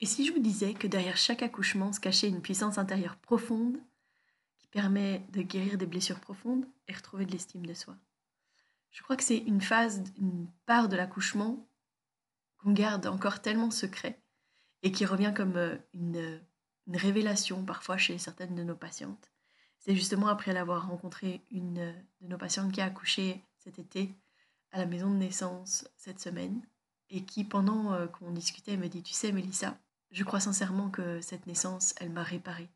Et si je vous disais que derrière chaque accouchement se cachait une puissance intérieure profonde qui permet de guérir des blessures profondes et retrouver de l'estime de soi? Je crois que c'est une phase, une part de l'accouchement qu'on garde encore tellement secret et qui revient comme euh, une, révélation parfois chez certaines de nos patientes. C'est justement après l'avoir rencontré une de nos patientes qui a accouché cet été à la maison de naissance cette semaine et qui, pendant euh, qu'on discutait, me dit Tu sais, Mélissa, je crois sincèrement que cette naissance, elle m'a réparée.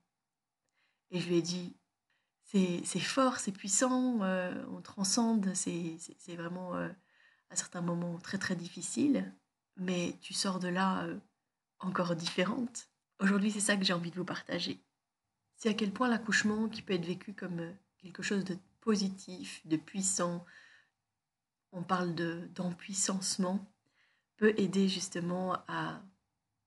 Et je lui ai dit C'est fort, c'est puissant, euh, on transcende, c'est vraiment euh, à certains moments très très difficile, mais tu sors de là encore différente. Aujourd'hui, c'est ça que j'ai envie de vous partager. C'est à quel point l'accouchement, qui peut être vécu comme quelque chose de positif, de puissant, on parle d'empuissancement, peut aider justement à,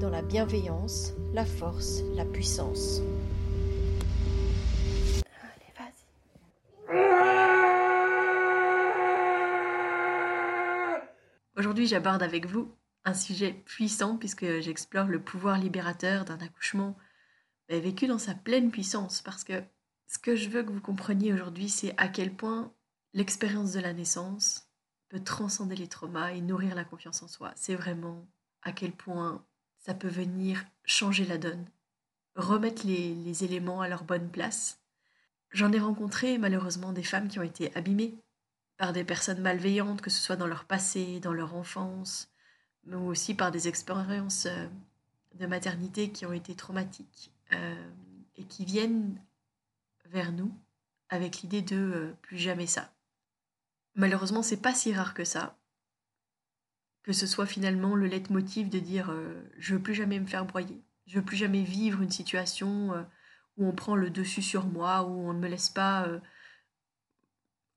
dans la bienveillance, la force, la puissance. Allez, vas-y. Aujourd'hui, j'aborde avec vous un sujet puissant puisque j'explore le pouvoir libérateur d'un accouchement ben, vécu dans sa pleine puissance parce que ce que je veux que vous compreniez aujourd'hui, c'est à quel point l'expérience de la naissance peut transcender les traumas et nourrir la confiance en soi. C'est vraiment à quel point ça peut venir changer la donne, remettre les, éléments à leur bonne place. J'en ai rencontré malheureusement des femmes qui ont été abîmées par des personnes malveillantes, que ce soit dans leur passé, dans leur enfance, mais aussi par des expériences euh, de maternité qui ont été traumatiques euh, et qui viennent vers nous avec l'idée de euh, plus jamais ça. Malheureusement, c'est pas si rare que ça. Que ce soit finalement le leitmotiv de dire euh, je veux plus jamais me faire broyer, je veux plus jamais vivre une situation euh, où on prend le dessus sur moi, où on ne me laisse pas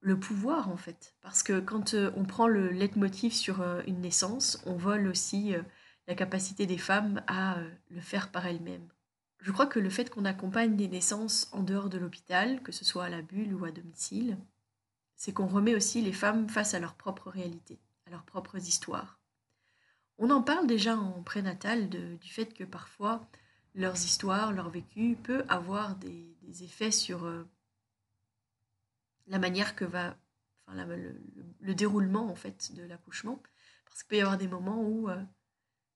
le pouvoir en fait. Parce que quand on prend le leitmotiv sur une naissance, on vole aussi la capacité des femmes à le faire par elles-mêmes. Je crois que le fait qu'on accompagne des naissances en dehors de l'hôpital, que ce soit à la bulle ou à domicile, c'est qu'on remet aussi les femmes face à leur propre réalité, leurs propres histoires. On en parle déjà en prénatal du fait que parfois leurs histoires, leur vécu peut avoir des, effets sur euh, la manière que va, enfin, le, déroulement en fait de l'accouchement, parce qu'il peut y avoir des moments où euh,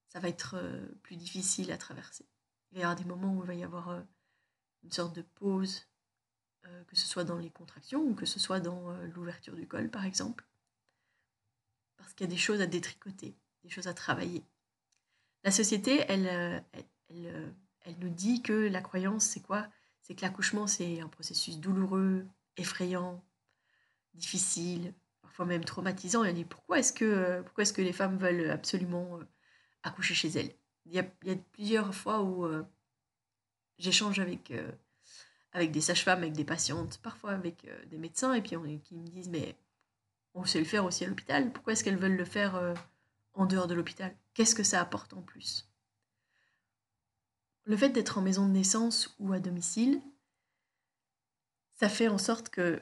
ça va être euh, plus difficile à traverser. Il y avoir des moments où il va y avoir une sorte de pause, que ce soit dans les contractions ou que ce soit dans l'ouverture du col, par exemple. Parce qu'il y a des choses à détricoter, des choses à travailler. La société, elle, elle, elle, nous dit que la croyance, c'est quoi? C'est que l'accouchement, c'est un processus douloureux, effrayant, difficile, parfois même traumatisant. Et on dit pourquoi est-ce que, pourquoi est-ce que les femmes veulent absolument accoucher chez elles? Il y, a, plusieurs fois où euh, j'échange avec, euh, avec des sages-femmes, avec des patientes, parfois avec euh, des médecins, et puis qui me disent Mais on sait le faire aussi à l'hôpital, pourquoi est-ce qu'elles veulent le faire en dehors de l'hôpital? Qu'est-ce que ça apporte en plus? Le fait d'être en maison de naissance ou à domicile, ça fait en sorte que,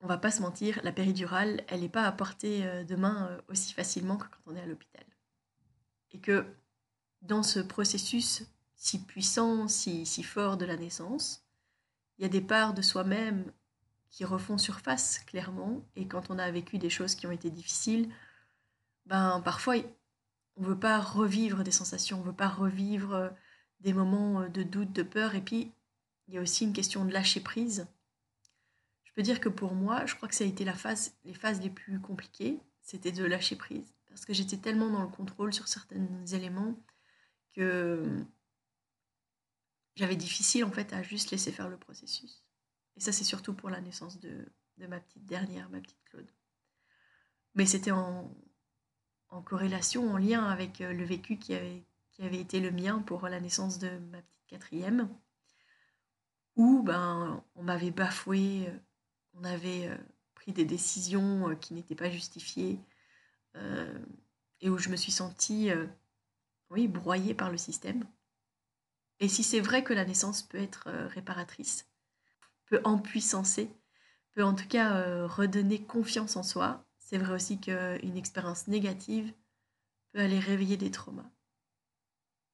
on va pas se mentir, la péridurale, elle n'est pas à portée de main aussi facilement que quand on est à l'hôpital. Et que dans ce processus si puissant, si fort de la naissance, il y a des parts de soi-même qui refont surface clairement, et quand on a vécu des choses qui ont été difficiles, ben parfois on veut pas revivre des sensations, on veut pas revivre des moments de doute, de peur, et puis il y a aussi une question de lâcher prise. Je peux dire que pour moi, je crois que ça a été la phase, les phases les plus compliquées, c'était de lâcher prise, parce que j'étais tellement dans le contrôle sur certains éléments que j'avais difficile en fait à juste laisser faire le processus. Et ça, c'est surtout pour la naissance de, ma petite dernière, ma petite Claude. Mais c'était en, corrélation, en lien avec euh, le vécu qui avait, qui avait été le mien pour la naissance de ma petite quatrième, où ben, on m'avait bafoué, euh, on avait euh, pris des décisions qui n'étaient pas justifiées, et où je me suis sentie oui, broyée par le système. Et si c'est vrai que la naissance peut être réparatrice, peut empuissancer, peut en tout cas euh, redonner confiance en soi. C'est vrai aussi qu'une expérience négative peut aller réveiller des traumas.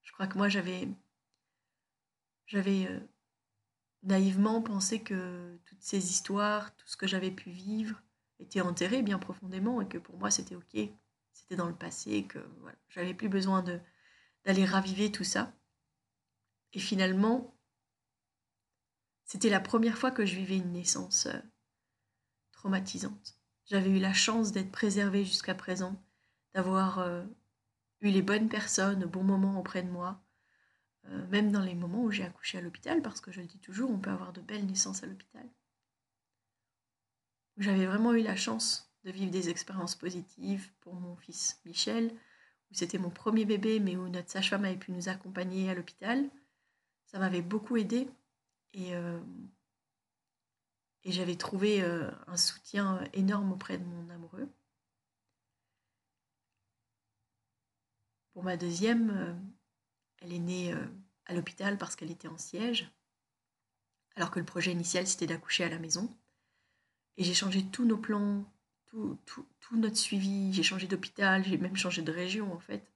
Je crois que moi j'avais j'avais euh, naïvement pensé que toutes ces histoires, tout ce que j'avais pu vivre était enterré bien profondément et que pour moi c'était ok, c'était dans le passé, que j'avais plus besoin d'aller raviver tout ça. Et finalement, c'était la première fois que je vivais une naissance euh, traumatisante. J'avais eu la chance d'être préservée jusqu'à présent, d'avoir euh, eu les bonnes personnes au bon moment auprès de moi, euh, même dans les moments où j'ai accouché à l'hôpital, parce que je le dis toujours, on peut avoir de belles naissances à l'hôpital. J'avais vraiment eu la chance de vivre des expériences positives pour mon fils Michel, où c'était mon premier bébé, mais où notre sage-femme avait pu nous accompagner à l'hôpital. Ça m'avait beaucoup aidé et, euh, et j'avais trouvé euh, un soutien énorme auprès de mon amoureux. Pour ma deuxième, euh, elle est née à l'hôpital parce qu'elle était en siège, alors que le projet initial c'était d'accoucher à la maison. Et j'ai changé tous nos plans, tout notre suivi, j'ai changé d'hôpital, j'ai même changé de région en fait.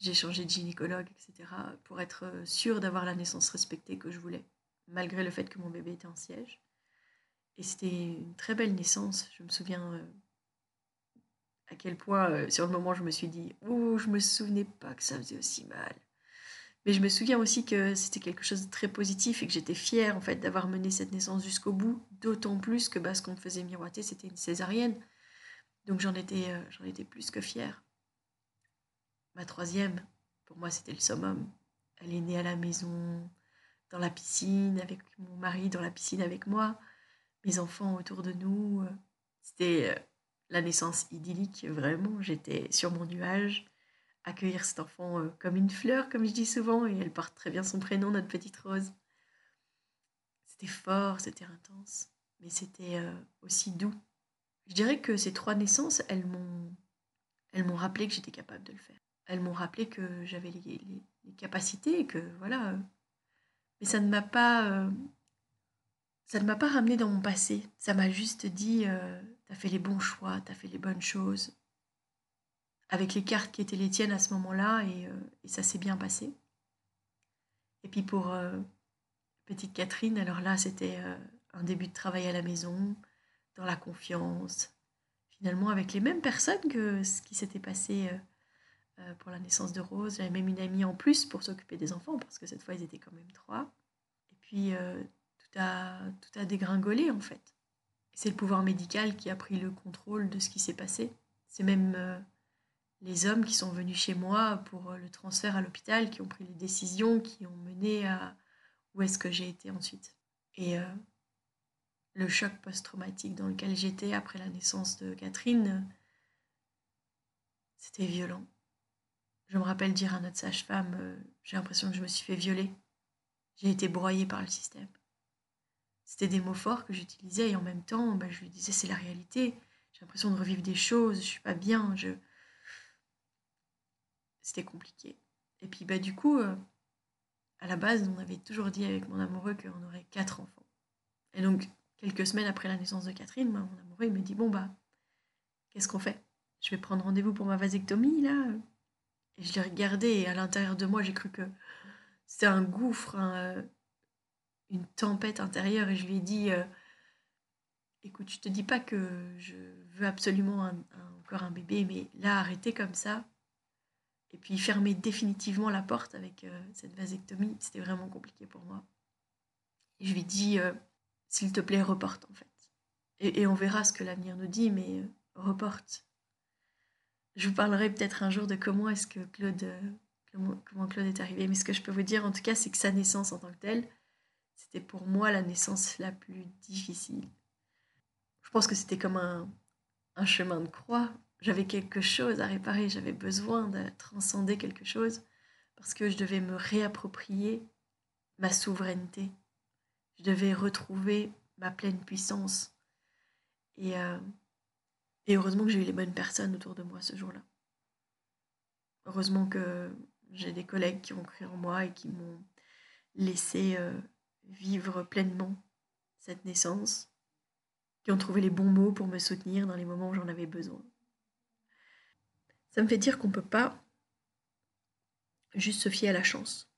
J'ai changé de gynécologue, etc. pour être sûre d'avoir la naissance respectée que je voulais malgré le fait que mon bébé était en siège. Et c'était une très belle naissance. Je me souviens euh, à quel point, euh, sur le moment, je me suis dit Oh, je me souvenais pas que ça faisait aussi mal. Mais je me souviens aussi que c'était quelque chose de très positif et que j'étais fière en fait d'avoir mené cette naissance jusqu'au bout, d'autant plus que bah, ce qu'on me faisait miroiter, c'était une césarienne. Donc j'en étais, euh, j'en étais plus que fière. Ma troisième, pour moi, c'était le summum. Elle est née à la maison, dans la piscine avec mon mari, dans la piscine avec moi, mes enfants autour de nous. Euh, c'était euh, la naissance idyllique, vraiment. J'étais sur mon nuage, accueillir cet enfant euh, comme une fleur, comme je dis souvent, et elle porte très bien son prénom, notre petite Rose. C'était fort, c'était intense, mais c'était aussi doux. Je dirais que ces trois naissances, elles m'ont, elles m'ont rappelé que j'étais capable de le faire. Elles m'ont rappelé que j'avais les, les, les, capacités et que voilà, mais ça ne m'a pas. Euh, ça ne m'a pas ramené dans mon passé. Ça m'a juste dit euh, T'as fait les bons choix, t'as fait les bonnes choses. Avec les cartes qui étaient les tiennes à ce moment-là, et, euh, et, ça s'est bien passé. Et puis pour petite Catherine, alors là, c'était un début de travail à la maison, dans la confiance, finalement avec les mêmes personnes que ce qui s'était passé pour la naissance de Rose. J'avais même une amie en plus pour s'occuper des enfants, parce que cette fois, ils étaient quand même trois. Et puis, euh, tout, a, tout a dégringolé, en fait. C'est le pouvoir médical qui a pris le contrôle de ce qui s'est passé. C'est même euh, les hommes qui sont venus chez moi pour le transfert à l'hôpital, qui ont pris les décisions, qui ont mené à où est-ce que j'ai été ensuite. Et le choc post-traumatique dans lequel j'étais après la naissance de Catherine, c'était violent. Je me rappelle dire à notre sage-femme, euh, j'ai l'impression que je me suis fait violer. J'ai été broyée par le système. C'était des mots forts que j'utilisais et en même temps, bah, je lui disais c'est la réalité. J'ai l'impression de revivre des choses, je suis pas bien. Je... C'était compliqué. Et puis bah, du coup, euh, à la base, on avait toujours dit avec mon amoureux qu'on aurait quatre enfants. Et donc, quelques semaines après la naissance de Catherine, mon amoureux il me dit bon bah, qu'est-ce qu'on fait? Je vais prendre rendez-vous pour ma vasectomie là? Et je l'ai regardé et à l'intérieur de moi, j'ai cru que c'était un gouffre, une tempête intérieure. Et je lui ai dit, euh, écoute, je te dis pas que je veux absolument encore un bébé, mais là, arrêtez comme ça. Et puis fermer définitivement la porte avec euh, cette vasectomie, c'était vraiment compliqué pour moi. Et je lui dis, euh, s'il te plaît, reporte en fait. Et, on verra ce que l'avenir nous dit, mais euh, reporte. Je vous parlerai peut-être un jour de comment est-ce que Claude, comment Claude est arrivé. Mais ce que je peux vous dire en tout cas, c'est que sa naissance en tant que telle, c'était pour moi la naissance la plus difficile. Je pense que c'était comme un, un chemin de croix. J'avais quelque chose à réparer, j'avais besoin de transcender quelque chose parce que je devais me réapproprier ma souveraineté. Je devais retrouver ma pleine puissance. Et, euh, et heureusement que j'ai eu les bonnes personnes autour de moi ce jour-là. Heureusement que j'ai des collègues qui ont cru en moi et qui m'ont laissé euh, vivre pleinement cette naissance, qui ont trouvé les bons mots pour me soutenir dans les moments où j'en avais besoin. Ça me fait dire qu'on ne peut pas juste se fier à la chance.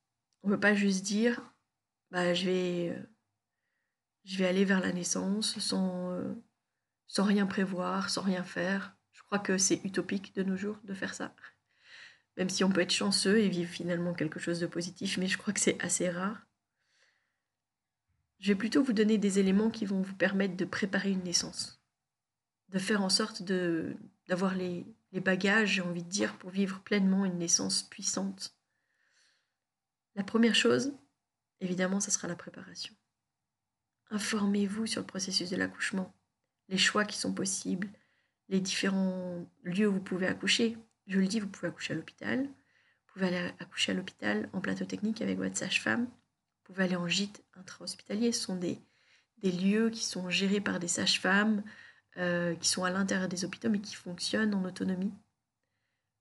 On ne peut pas juste dire bah, je, vais, euh, je vais aller vers la naissance sans, euh, sans rien prévoir, sans rien faire. Je crois que c'est utopique de nos jours de faire ça. Même si on peut être chanceux et vivre finalement quelque chose de positif, mais je crois que c'est assez rare. Je vais plutôt vous donner des éléments qui vont vous permettre de préparer une naissance, de faire en sorte d'avoir les, les bagages, j'ai envie de dire, pour vivre pleinement une naissance puissante. La première chose, évidemment, ce sera la préparation. Informez-vous sur le processus de l'accouchement, les choix qui sont possibles, les différents lieux où vous pouvez accoucher. Je le dis, vous pouvez accoucher à l'hôpital, vous pouvez aller accoucher à l'hôpital en plateau technique avec votre sage-femme, vous pouvez aller en gîte intra-hospitalier. Ce sont des, des lieux qui sont gérés par des sages-femmes, euh, qui sont à l'intérieur des hôpitaux, mais qui fonctionnent en autonomie.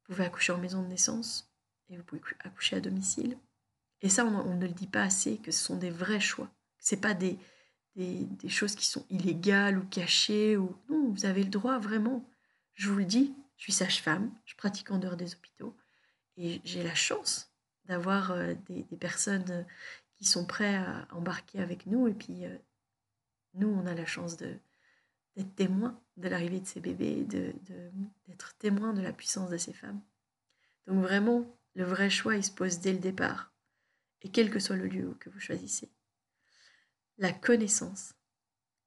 Vous pouvez accoucher en maison de naissance et vous pouvez accoucher à domicile. Et ça, on, ne le dit pas assez, que ce sont des vrais choix. Ce pas des, des, choses qui sont illégales ou cachées. Ou... Non, vous avez le droit, vraiment. Je vous le dis, je suis sage-femme, je pratique en dehors des hôpitaux. Et j'ai la chance d'avoir euh, des, personnes qui sont prêts à embarquer avec nous. Et puis, euh, nous, on a la chance de, d'être témoin de l'arrivée de ces bébés, d'être de, d'être témoin de la puissance de ces femmes. Donc vraiment, le vrai choix, il se pose dès le départ, et quel que soit le lieu que vous choisissez. La connaissance.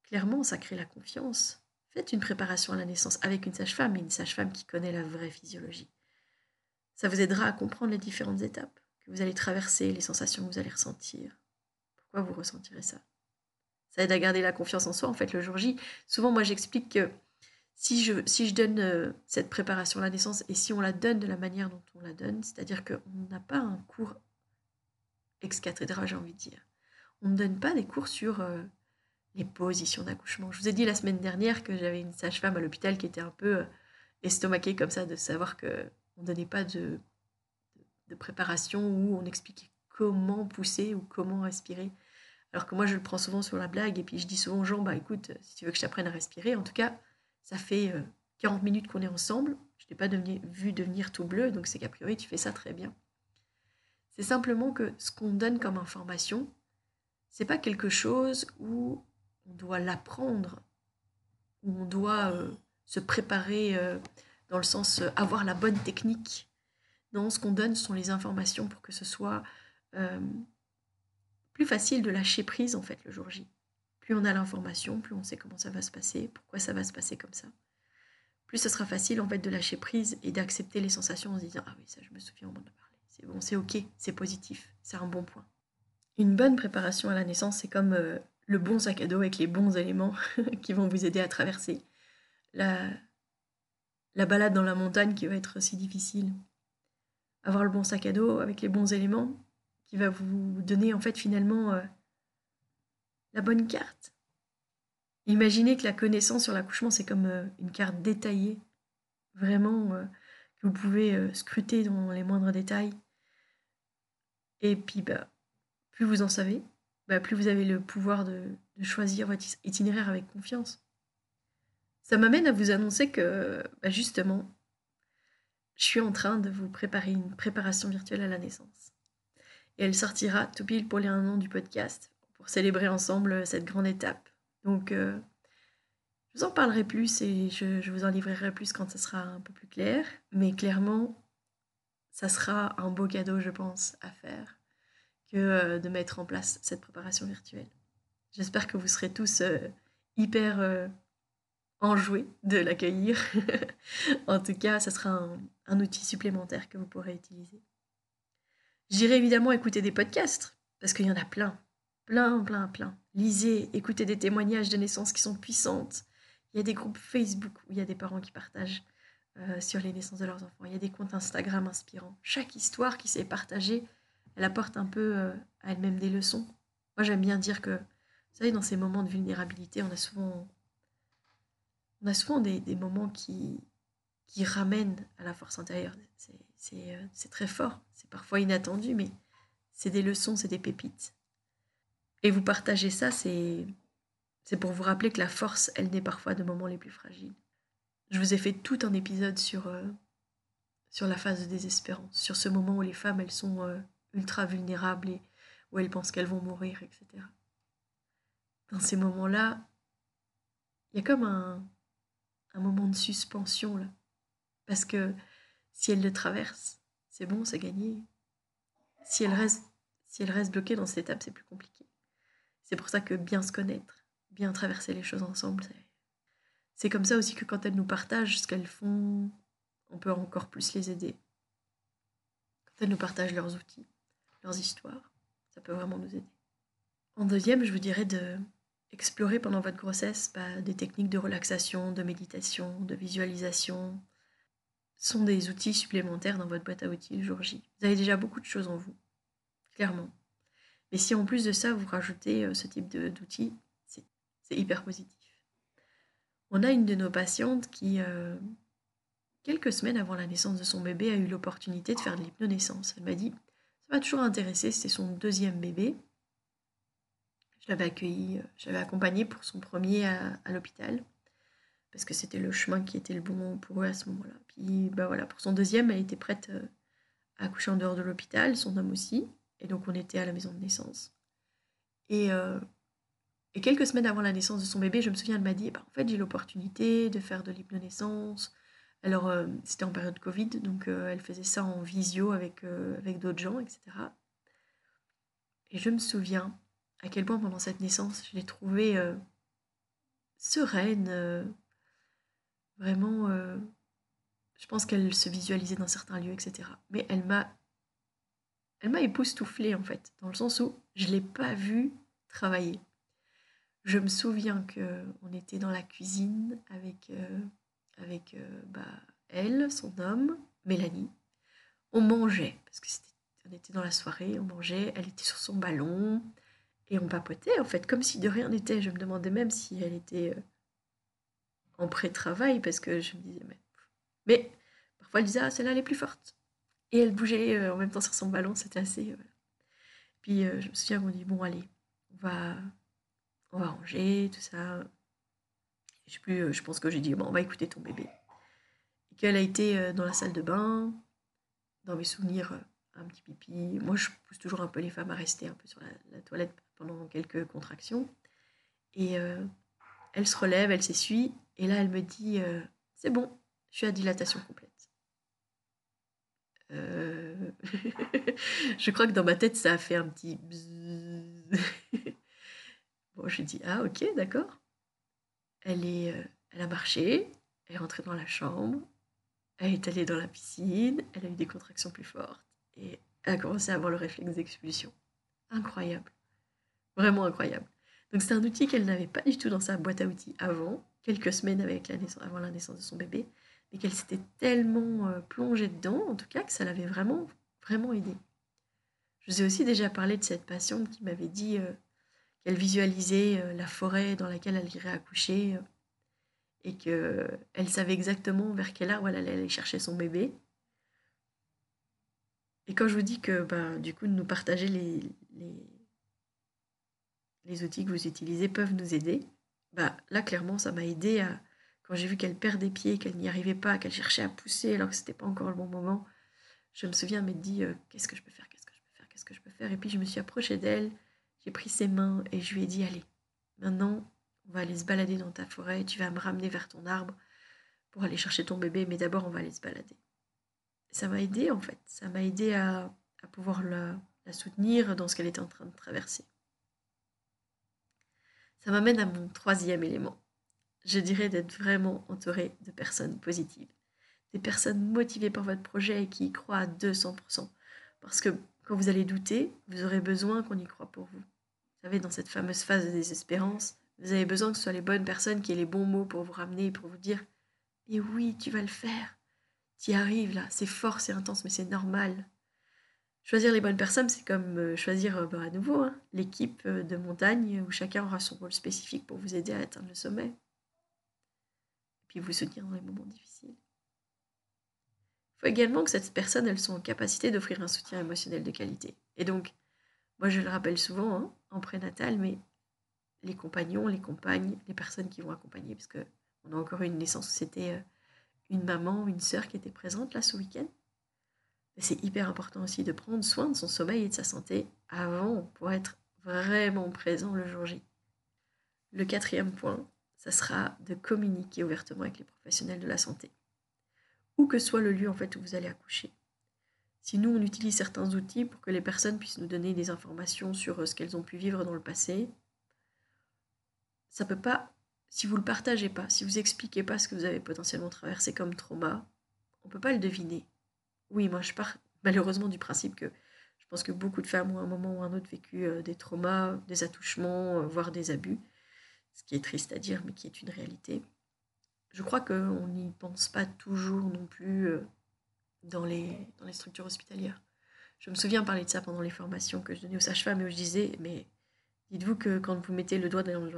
Clairement, ça crée la confiance. Faites une préparation à la naissance avec une sage-femme, et une sage-femme qui connaît la vraie physiologie. Ça vous aidera à comprendre les différentes étapes que vous allez traverser, les sensations que vous allez ressentir. Pourquoi vous ressentirez ça? Ça aide à garder la confiance en soi, en fait, le jour J. Souvent, moi, j'explique que si je, si je donne euh, cette préparation à la naissance et si on la donne de la manière dont on la donne, c'est-à-dire qu'on n'a pas un cours ex cathedra, j'ai envie de dire. On ne donne pas des cours sur euh, les positions d'accouchement. Je vous ai dit la semaine dernière que j'avais une sage-femme à l'hôpital qui était un peu euh, estomaquée comme ça de savoir qu'on ne donnait pas de, préparation où on expliquait comment pousser ou comment respirer. Alors que moi, je le prends souvent sur la blague et puis je dis souvent aux gens, bah écoute, si tu veux que je t'apprenne à respirer, en tout cas, ça fait 40 euh, minutes qu'on est ensemble, je t'ai pas vu devenir tout bleu, donc c'est qu'a priori, tu fais ça très bien. C'est simplement que ce qu'on donne comme information, c'est pas quelque chose où on doit l'apprendre, où on doit euh, se préparer euh, dans le sens avoir la bonne technique non, ce qu'on donne sont les informations pour que ce soit euh, plus facile de lâcher prise en fait le jour J. Plus on a l'information, plus on sait comment ça va se passer, pourquoi ça va se passer comme ça. Plus ce sera facile en fait de lâcher prise et d'accepter les sensations en se disant ah oui ça je me souviens on m'en a parlé. C'est bon, c'est ok, c'est positif, c'est un bon point. Une bonne préparation à la naissance, c'est comme euh, le bon sac à dos avec les bons éléments qui vont vous aider à traverser la, la balade dans la montagne qui va être si difficile, avoir le bon sac à dos avec les bons éléments qui va vous donner en fait finalement euh, la bonne carte. Imaginez que la connaissance sur l'accouchement c'est comme euh, une carte détaillée, vraiment que vous pouvez scruter dans les moindres détails. Et puis bah, plus vous en savez, bah, plus vous avez le pouvoir de, choisir votre itinéraire avec confiance. Ça m'amène à vous annoncer que bah, justement, je suis en train de vous préparer une préparation virtuelle à la naissance. Et elle sortira tout pile pour les un an du podcast, pour célébrer ensemble cette grande étape. Donc, euh, je vous en parlerai plus et je, vous en livrerai plus quand ce sera un peu plus clair. Mais clairement, ça sera un beau cadeau, je pense, à faire que euh, de mettre en place cette préparation virtuelle. J'espère que vous serez tous euh, hyper euh, enjoués de l'accueillir. en tout cas, ça sera un, outil supplémentaire que vous pourrez utiliser. J'irai évidemment écouter des podcasts, parce qu'il y en a plein, plein, plein, plein. Lisez, écoutez des témoignages de naissances qui sont puissantes. Il y a des groupes Facebook où il y a des parents qui partagent sur les naissances de leurs enfants. Il y a des comptes Instagram inspirants. Chaque histoire qui s'est partagée, elle apporte un peu euh, à elle-même des leçons. Moi, j'aime bien dire que, vous savez, dans ces moments de vulnérabilité, on a souvent, on a souvent des, moments qui, qui ramènent à la force intérieure. C'est euh, très fort, c'est parfois inattendu, mais c'est des leçons, c'est des pépites. Et vous partagez ça, c'est pour vous rappeler que la force, elle naît parfois de moments les plus fragiles. Je vous ai fait tout un épisode sur, euh, sur la phase de désespérance, sur ce moment où les femmes, elles sont ultra vulnérables et où elles pensent qu'elles vont mourir, etc. Dans ces moments-là, il y a comme un, moment de suspension, là. Parce que si elles le traversent, c'est bon, c'est gagné. Si elles restent, si elles restent bloquées dans cette étape, c'est plus compliqué. C'est pour ça que bien se connaître, bien traverser les choses ensemble, c'est comme ça aussi que quand elles nous partagent ce qu'elles font, on peut encore plus les aider. Quand elles nous partagent leurs outils, leurs histoires, ça peut vraiment nous aider. En deuxième, je vous dirais de explorer pendant votre grossesse bah, des techniques de relaxation, de méditation, de visualisation. Sont des outils supplémentaires dans votre boîte à outils le jour J. Vous avez déjà beaucoup de choses en vous, clairement. Mais si en plus de ça, vous rajoutez euh, ce type d'outils, c'est hyper positif. On a une de nos patientes qui, euh, quelques semaines avant la naissance de son bébé, a eu l'opportunité de faire de l'hypnonaissance. Elle m'a dit, ça m'a toujours intéressé, c'était son deuxième bébé. Je l'avais accueilli, euh, j'avais accompagné pour son premier à, l'hôpital, parce que c'était le chemin qui était le bon pour eux à ce moment-là. Puis bah voilà, pour son deuxième, elle était prête à accoucher en dehors de l'hôpital, son homme aussi. Et donc on était à la maison de naissance. Et, euh, quelques semaines avant la naissance de son bébé, je me souviens, elle m'a dit, bah, en fait j'ai l'opportunité de faire de l'hypnonaissance. Alors euh, c'était en période Covid, donc euh, elle faisait ça en visio avec, avec d'autres gens, etc. Et je me souviens à quel point pendant cette naissance, je l'ai trouvée sereine, vraiment je pense qu'elle se visualisait dans certains lieux, etc. Mais elle m'a elle m'a époustouflée en fait, dans le sens où je ne l'ai pas vue travailler. Je me souviens que on était dans la cuisine avec, euh, avec euh, bah, elle, son homme, Mélanie. On mangeait, parce que on était dans la soirée, on mangeait, elle était sur son ballon, et on papotait en fait, comme si de rien n'était. Je me demandais même si elle était euh, en pré-travail, parce que je me disais, mais, mais parfois elle disait, ah, celle-là elle est plus forte. Et elle bougeait euh, en même temps sur son ballon, c'était assez. Puis je me souviens qu'on dit bon allez, on va, on va ranger tout ça. Je plus, je pense que j'ai dit bon on va écouter ton bébé. Et qu'elle a été dans la salle de bain, dans mes souvenirs, un petit pipi. Moi je pousse toujours un peu les femmes à rester un peu sur la, toilette pendant quelques contractions. Et elle se relève, elle s'essuie, et là elle me dit c'est bon, je suis à dilatation complète. Euh, je crois que dans ma tête, ça a fait un petit bon, je dis ah ok, d'accord. Elle est, euh, elle a marché, elle est rentrée dans la chambre, elle est allée dans la piscine, elle a eu des contractions plus fortes et elle a commencé à avoir le réflexe d'expulsion. Incroyable, vraiment incroyable. Donc c'est un outil qu'elle n'avait pas du tout dans sa boîte à outils avant, quelques semaines avant la naissance de son bébé mais qu'elle s'était tellement euh, plongée dedans, en tout cas, que ça l'avait vraiment, vraiment aidée. Je vous ai aussi déjà parlé de cette patiente qui m'avait dit euh, qu'elle visualisait euh, la forêt dans laquelle elle irait accoucher et qu'elle savait exactement vers quel arbre elle allait chercher son bébé. Et quand je vous dis que, bah, du coup, de nous partager les, les, outils que vous utilisez peuvent nous aider, bah, là, clairement, ça m'a aidé à, quand j'ai vu qu'elle perdait pied, qu'elle n'y arrivait pas, qu'elle cherchait à pousser alors que c'était pas encore le bon moment, je me souviens m'être dit euh, qu'est-ce que je peux faire, qu'est-ce que je peux faire, qu'est-ce que je peux faire? Et puis je me suis approchée d'elle, j'ai pris ses mains et je lui ai dit allez, maintenant on va aller se balader dans ta forêt, tu vas me ramener vers ton arbre pour aller chercher ton bébé, mais d'abord on va aller se balader. ça m'a aidé en fait. Ça m'a aidé à, pouvoir la, soutenir dans ce qu'elle était en train de traverser. Ça m'amène à mon troisième élément. Je dirais d'être vraiment entouré de personnes positives. Des personnes motivées par votre projet et qui y croient à 200%. Parce que quand vous allez douter, vous aurez besoin qu'on y croit pour vous. Vous savez, dans cette fameuse phase de désespérance, vous avez besoin que ce soit les bonnes personnes qui aient les bons mots pour vous ramener, pour vous dire Et oui, tu vas le faire. Tu y arrives là, c'est fort, c'est intense, mais c'est normal. Choisir les bonnes personnes, c'est comme euh, choisir euh, bah, à nouveau hein, l'équipe euh, de montagne où chacun aura son rôle spécifique pour vous aider à atteindre le sommet. Et puis vous soutenir dans les moments difficiles. Il faut également que cette personne, soit en capacité d'offrir un soutien émotionnel de qualité. Et donc, moi je le rappelle souvent hein, en prénatal, mais les compagnons, les compagnes, les personnes qui vont accompagner, parce qu'on a encore une naissance où c'était une maman ou une sœur qui était présente là ce week-end. C'est hyper important aussi de prendre soin de son sommeil et de sa santé avant pour être vraiment présent le jour J. Le quatrième point, ça sera de communiquer ouvertement avec les professionnels de la santé où que soit le lieu en fait où vous allez accoucher. Si nous on utilise certains outils pour que les personnes puissent nous donner des informations sur euh, ce qu'elles ont pu vivre dans le passé, ça peut pas si vous le partagez pas, si vous expliquez pas ce que vous avez potentiellement traversé comme trauma, on peut pas le deviner. Oui, moi je pars malheureusement du principe que je pense que beaucoup de femmes ont à un moment ou un autre vécu euh, des traumas, des attouchements, euh, voire des abus, ce qui est triste à dire mais qui est une réalité je crois qu'on n'y pense pas toujours non plus euh, dans les, dans les structures hospitalières. Je me souviens parler de ça pendant les formations que je donnais aux sages-femmes où je disais, mais dites-vous que quand vous mettez le doigt dans,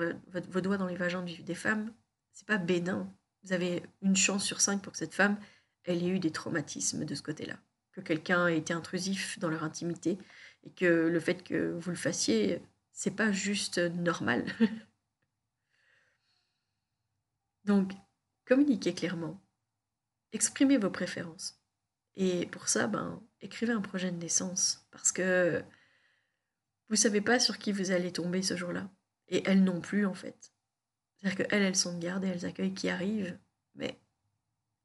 vos doigts dans les vagins des femmes, c'est pas bénin. Vous avez une chance sur cinq pour que cette femme, elle ait eu des traumatismes de ce côté-là. Que quelqu'un ait été intrusif dans leur intimité et que le fait que vous le fassiez, c'est pas juste normal. Donc, Communiquez clairement. Exprimez vos préférences. Et pour ça, ben, écrivez un projet de naissance. Parce que vous ne savez pas sur qui vous allez tomber ce jour-là. Et elles non plus, en fait. C'est-à-dire qu'elles, elles sont de garde et elles accueillent qui arrive. Mais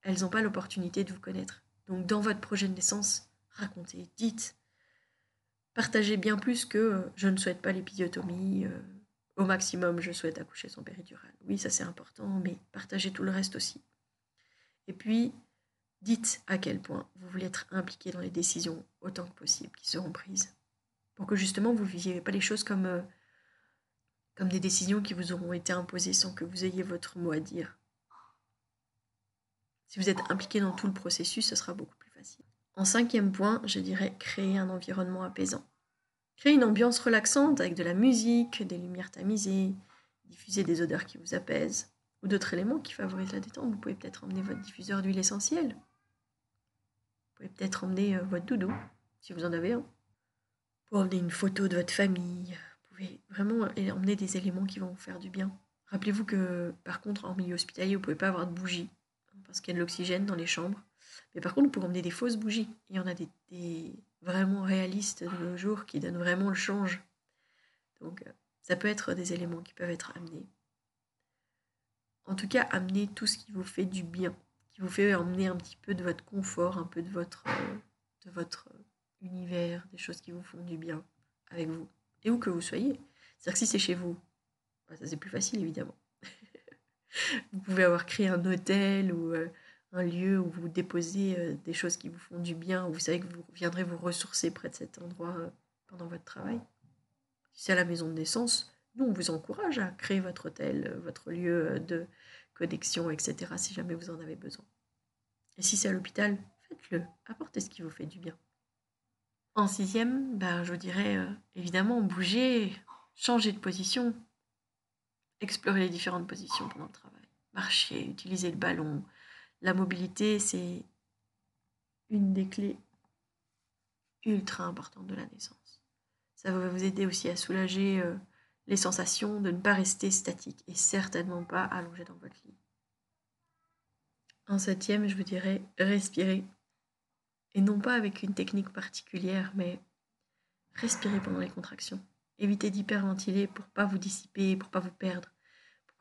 elles n'ont pas l'opportunité de vous connaître. Donc, dans votre projet de naissance, racontez, dites. Partagez bien plus que euh, je ne souhaite pas l'épidiotomie, au maximum, je souhaite accoucher sans péridurale. Oui, ça c'est important, mais partagez tout le reste aussi. Et puis, dites à quel point vous voulez être impliqué dans les décisions autant que possible qui seront prises. Pour que justement vous ne viviez pas les choses comme, euh, comme des décisions qui vous auront été imposées sans que vous ayez votre mot à dire. Si vous êtes impliqué dans tout le processus, ce sera beaucoup plus facile. En cinquième point, je dirais créer un environnement apaisant. Créer une ambiance relaxante avec de la musique, des lumières tamisées, diffuser des odeurs qui vous apaisent, ou d'autres éléments qui favorisent la détente. Vous pouvez peut-être emmener votre diffuseur d'huile essentielle. Vous pouvez peut-être emmener euh, votre doudou, si vous en avez un. Pour emmener une photo de votre famille. Vous pouvez vraiment emmener des éléments qui vont vous faire du bien. Rappelez-vous que, par contre, en milieu hospitalier, vous ne pouvez pas avoir de bougies, hein, parce qu'il y a de l'oxygène dans les chambres. Mais par contre, vous pouvez emmener des fausses bougies. Il y en a des, vraiment réalistes de nos jours qui donnent vraiment le change. Donc euh, ça peut être des éléments qui peuvent être amenés. En tout cas, amener tout ce qui vous fait du bien, qui vous fait emmener un petit peu de votre confort, un peu de votre, euh, votre univers, des choses qui vous font du bien avec vous, et où que vous soyez. C'est-à-dire que si c'est chez vous, bah, ça c'est plus facile évidemment. vous pouvez avoir créé un hôtel ou euh, un lieu où vous déposez euh, des choses qui vous font du bien, où vous savez que vous viendrez vous ressourcer près de cet endroit euh, pendant votre travail. Si c'est à la maison de naissance, nous, on vous encourage à créer votre hôtel, euh, votre lieu de connexion, etc., si jamais vous en avez besoin. Et si c'est à l'hôpital, faites-le, apportez ce qui vous fait du bien. En sixième, ben, je vous dirais évidemment bouger, changer de position, explorer les différentes positions pendant le travail, marcher, utiliser le ballon, la mobilité, c'est une des clés ultra importantes de la naissance. Ça va vous aider aussi à soulager euh, les sensations de ne pas rester statique et certainement pas allongé dans votre lit. En septième, je vous dirais respirer. Et non pas avec une technique particulière, mais respirer pendant les contractions. Évitez d'hyperventiler pour pas vous dissiper, pour pas vous perdre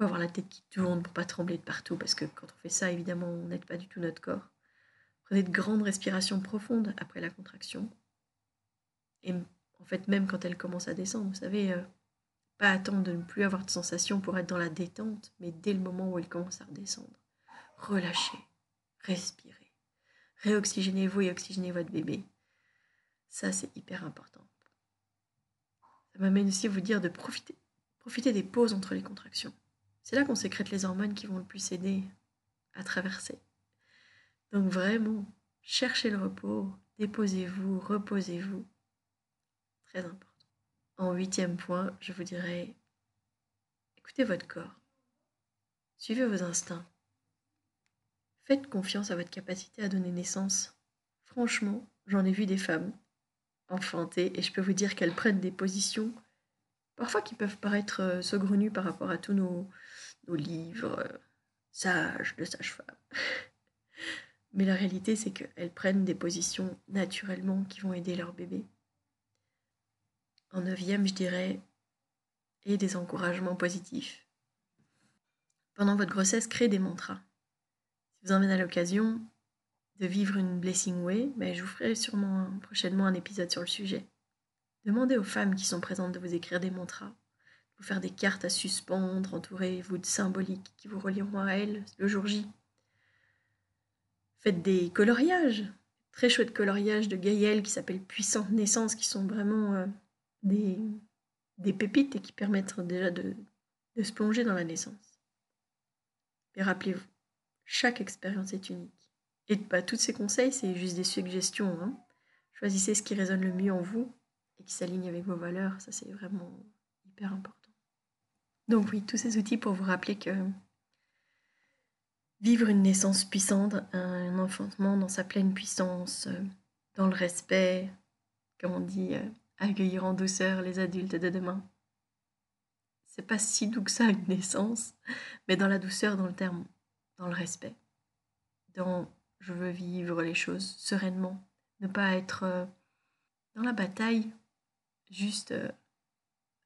avoir la tête qui tourne, pour pas trembler de partout, parce que quand on fait ça, évidemment, on n'aide pas du tout notre corps. Prenez de grandes respirations profondes après la contraction. Et en fait, même quand elle commence à descendre, vous savez, euh, pas attendre de ne plus avoir de sensation pour être dans la détente, mais dès le moment où elle commence à redescendre. Relâchez, respirez, réoxygénez-vous et oxygénez votre bébé. Ça, c'est hyper important. Ça m'amène aussi à vous dire de profiter, profiter des pauses entre les contractions. C'est là qu'on sécrète les hormones qui vont le plus aider à traverser. Donc vraiment, cherchez le repos, déposez-vous, reposez-vous. Très important. En huitième point, je vous dirais, écoutez votre corps. Suivez vos instincts. Faites confiance à votre capacité à donner naissance. Franchement, j'en ai vu des femmes enfanter et je peux vous dire qu'elles prennent des positions parfois qui peuvent paraître euh, saugrenues par rapport à tous nos, livres euh, sages de sage-femme. Mais la réalité, c'est qu'elles prennent des positions naturellement qui vont aider leur bébé. En neuvième, je dirais, et des encouragements positifs. Pendant votre grossesse, créez des mantras. Si vous en avez l'occasion de vivre une blessing way, mais je vous ferai sûrement prochainement un épisode sur le sujet. Demandez aux femmes qui sont présentes de vous écrire des mantras, de vous faire des cartes à suspendre, entourez-vous de symboliques qui vous relieront à elles le jour J. Faites des coloriages, très chouettes coloriages de Gaël qui s'appellent Puissante Naissance, qui sont vraiment euh, des, pépites et qui permettent déjà de, de se plonger dans la naissance. Et rappelez-vous, chaque expérience est unique. Et pas tous ces conseils, c'est juste des suggestions. Hein. Choisissez ce qui résonne le mieux en vous et qui s'aligne avec vos valeurs. Ça, c'est vraiment hyper important. Donc oui, tous ces outils pour vous rappeler que vivre une naissance puissante, un enfantement dans sa pleine puissance, euh, dans le respect, comme on dit, euh, accueillir en douceur les adultes de demain. C'est pas si doux que ça une naissance, mais dans la douceur, dans le terme, dans le respect, dans je veux vivre les choses sereinement, ne pas être euh, dans la bataille, juste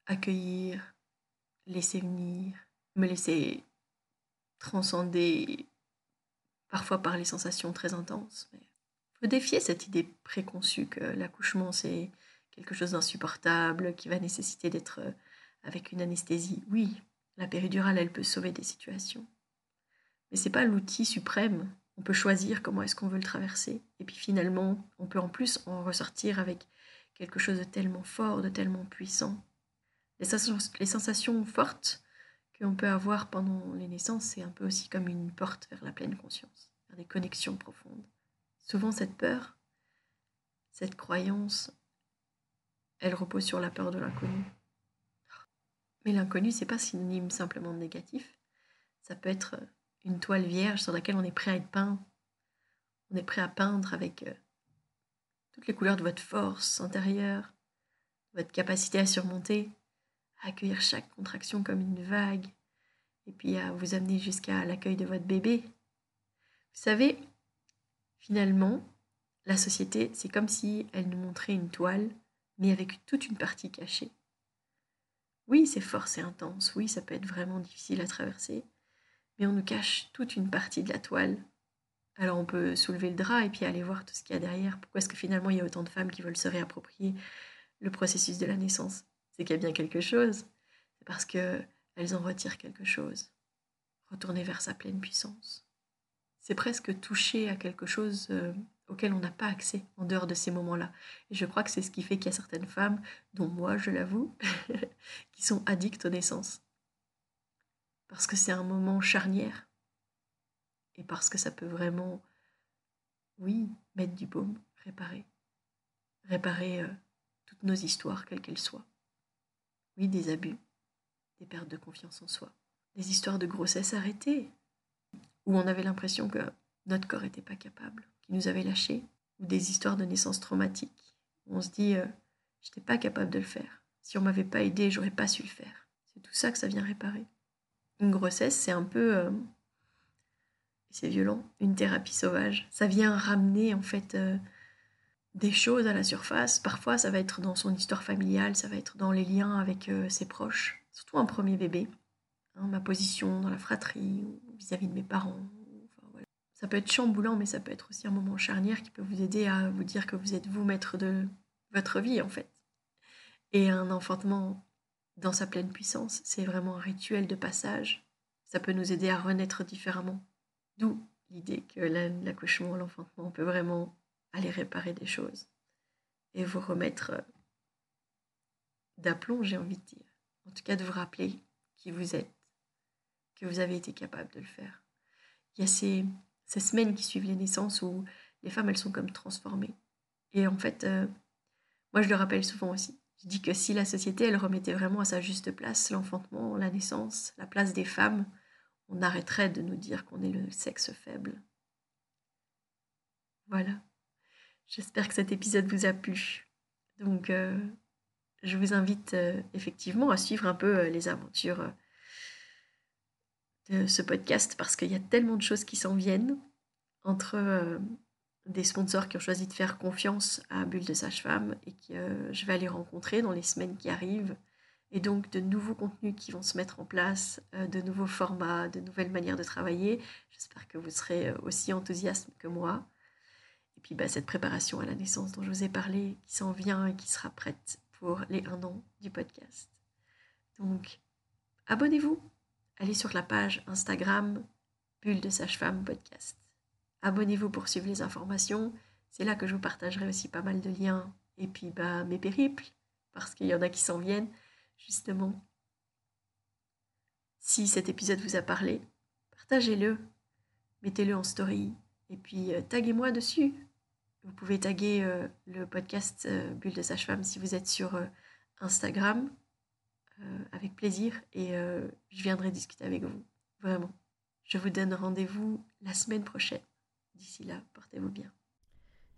accueillir, laisser venir, me laisser transcender parfois par les sensations très intenses. Mais faut défier cette idée préconçue que l'accouchement c'est quelque chose d'insupportable, qui va nécessiter d'être euh, avec une anesthésie. Oui, la péridurale, elle peut sauver des situations. Mais c'est pas l'outil suprême. On peut choisir comment est-ce qu'on veut le traverser. Et puis finalement, on peut en plus en ressortir avec quelque chose de tellement fort, de tellement puissant. Les sensations, fortes qu'on peut avoir pendant les naissances, c'est un peu aussi comme une porte vers la pleine conscience, vers des connexions profondes. Souvent, cette peur, cette croyance, elle repose sur la peur de l'inconnu. Mais l'inconnu, c'est pas synonyme simplement de négatif. Ça peut être une toile vierge sur laquelle on est prêt à être peint. On est prêt à peindre avec euh, toutes les couleurs de votre force intérieure, votre capacité à surmonter accueillir chaque contraction comme une vague, et puis à vous amener jusqu'à l'accueil de votre bébé. Vous savez, finalement, la société, c'est comme si elle nous montrait une toile, mais avec toute une partie cachée. Oui, c'est fort, c'est intense, oui, ça peut être vraiment difficile à traverser, mais on nous cache toute une partie de la toile. Alors on peut soulever le drap et puis aller voir tout ce qu'il y a derrière. Pourquoi est-ce que finalement il y a autant de femmes qui veulent se réapproprier le processus de la naissance? C'est qu'il y a bien quelque chose. C'est parce qu'elles en retirent quelque chose. Retourner vers sa pleine puissance. C'est presque toucher à quelque chose euh, auquel on n'a pas accès en dehors de ces moments-là. Et je crois que c'est ce qui fait qu'il y a certaines femmes, dont moi je l'avoue, qui sont addictes aux naissances. Parce que c'est un moment charnière. Et parce que ça peut vraiment, oui, mettre du baume, réparer. Réparer euh, toutes nos histoires, quelles qu'elles soient. Oui, des abus, des pertes de confiance en soi, des histoires de grossesse arrêtées, où on avait l'impression que notre corps n'était pas capable, qu'il nous avait lâchés, ou des histoires de naissance traumatique, où on se dit euh, je n'étais pas capable de le faire. Si on m'avait pas aidé, j'aurais pas su le faire. C'est tout ça que ça vient réparer. Une grossesse, c'est un peu, euh, c'est violent, une thérapie sauvage. Ça vient ramener en fait euh, des choses à la surface. Parfois, ça va être dans son histoire familiale, ça va être dans les liens avec euh, ses proches, surtout un premier bébé. Hein, ma position dans la fratrie, vis-à-vis de mes parents. Ça peut être chamboulant, mais ça peut être aussi un moment charnière qui peut vous aider à vous dire que vous êtes vous maître de votre vie en fait. Et un enfantement dans sa pleine puissance, c'est vraiment un rituel de passage. Ça peut nous aider à renaître différemment. D'où l'idée que l'accouchement, l'enfantement peut vraiment aller réparer des choses et vous remettre euh, d'aplomb, j'ai envie de dire. En tout cas, de vous rappeler qui vous êtes, que vous avez été capable de le faire. Il y a ces, ces semaines qui suivent les naissances où les femmes, elles sont comme transformées. Et en fait, euh, moi, je le rappelle souvent aussi. Je dis que si la société, elle remettait vraiment à sa juste place l'enfantement, la naissance, la place des femmes, on arrêterait de nous dire qu'on est le sexe faible. Voilà. J'espère que cet épisode vous a plu. Donc, euh, je vous invite euh, effectivement à suivre un peu euh, les aventures de ce podcast parce qu'il y a tellement de choses qui s'en viennent entre des sponsors qui ont choisi de faire confiance à Bulle de Sage-Femme et que je vais aller rencontrer dans les semaines qui arrivent. Et donc de nouveaux contenus qui vont se mettre en place, de nouveaux formats, de nouvelles manières de travailler. J'espère que vous serez aussi enthousiaste que moi. Et puis bah, cette préparation à la naissance dont je vous ai parlé, qui s'en vient et qui sera prête pour les un an du podcast. Donc, abonnez-vous. Allez sur la page Instagram Bulle de Sage-Femme Podcast. Abonnez-vous pour suivre les informations. C'est là que je vous partagerai aussi pas mal de liens. Et puis bah, mes périples, parce qu'il y en a qui s'en viennent, justement. Si cet épisode vous a parlé, partagez-le, mettez-le en story, et puis euh, taguez-moi dessus. Vous pouvez taguer euh, le podcast euh, Bulle de Sage-Femme si vous êtes sur Instagram, avec plaisir, et je viendrai discuter avec vous, vraiment. Je vous donne rendez-vous la semaine prochaine. D'ici là, portez-vous bien.